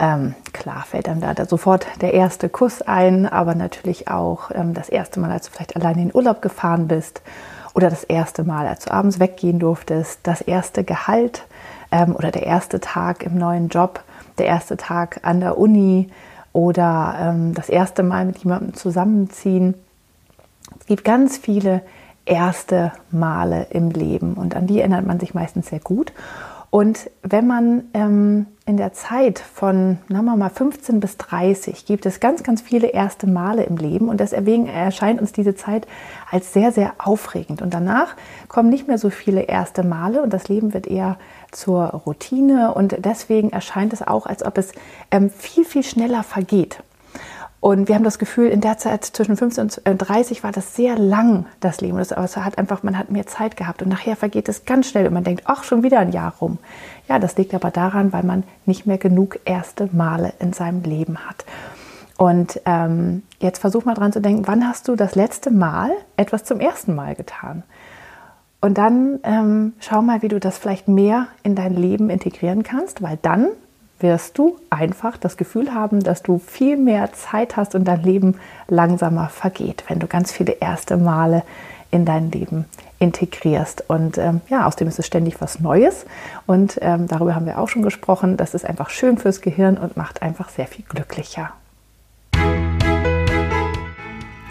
Ähm, klar fällt dann da, sofort der erste Kuss ein, aber natürlich auch ähm, das erste Mal, als du vielleicht alleine in den Urlaub gefahren bist oder das erste Mal, als du abends weggehen durftest, das erste Gehalt ähm, oder der erste Tag im neuen Job, der erste Tag an der Uni oder ähm, das erste Mal mit jemandem zusammenziehen. Es gibt ganz viele erste Male im Leben und an die erinnert man sich meistens sehr gut. Und wenn man ähm, in der Zeit von, sagen wir mal, 15 bis 30 gibt es ganz, ganz viele erste Male im Leben und deswegen erscheint uns diese Zeit als sehr, sehr aufregend. Und danach kommen nicht mehr so viele erste Male und das Leben wird eher zur Routine und deswegen erscheint es auch, als ob es ähm, viel, viel schneller vergeht. Und wir haben das Gefühl, in der Zeit zwischen 15 und 30 äh, war das sehr lang, das Leben. Aber es hat einfach, man hat mehr Zeit gehabt. Und nachher vergeht es ganz schnell und man denkt, ach, schon wieder ein Jahr rum. Ja, das liegt aber daran, weil man nicht mehr genug erste Male in seinem Leben hat. Und ähm, jetzt versuch mal dran zu denken, wann hast du das letzte Mal etwas zum ersten Mal getan? Und dann ähm, schau mal, wie du das vielleicht mehr in dein Leben integrieren kannst, weil dann wirst du einfach das Gefühl haben, dass du viel mehr Zeit hast und dein Leben langsamer vergeht, wenn du ganz viele erste Male in dein Leben integrierst. Und ähm, ja, außerdem ist es ständig was Neues. Und ähm, darüber haben wir auch schon gesprochen. Das ist einfach schön fürs Gehirn und macht einfach sehr viel glücklicher.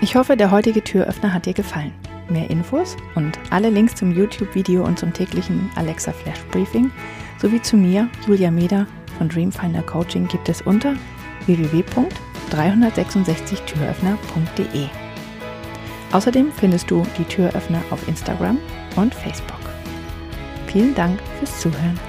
Ich hoffe, der heutige Türöffner hat dir gefallen. Mehr Infos und alle Links zum YouTube-Video und zum täglichen Alexa Flash Briefing sowie zu mir, Julia Meder, von Dreamfinder Coaching gibt es unter www.366türöffner.de. Außerdem findest du die Türöffner auf Instagram und Facebook. Vielen Dank fürs Zuhören.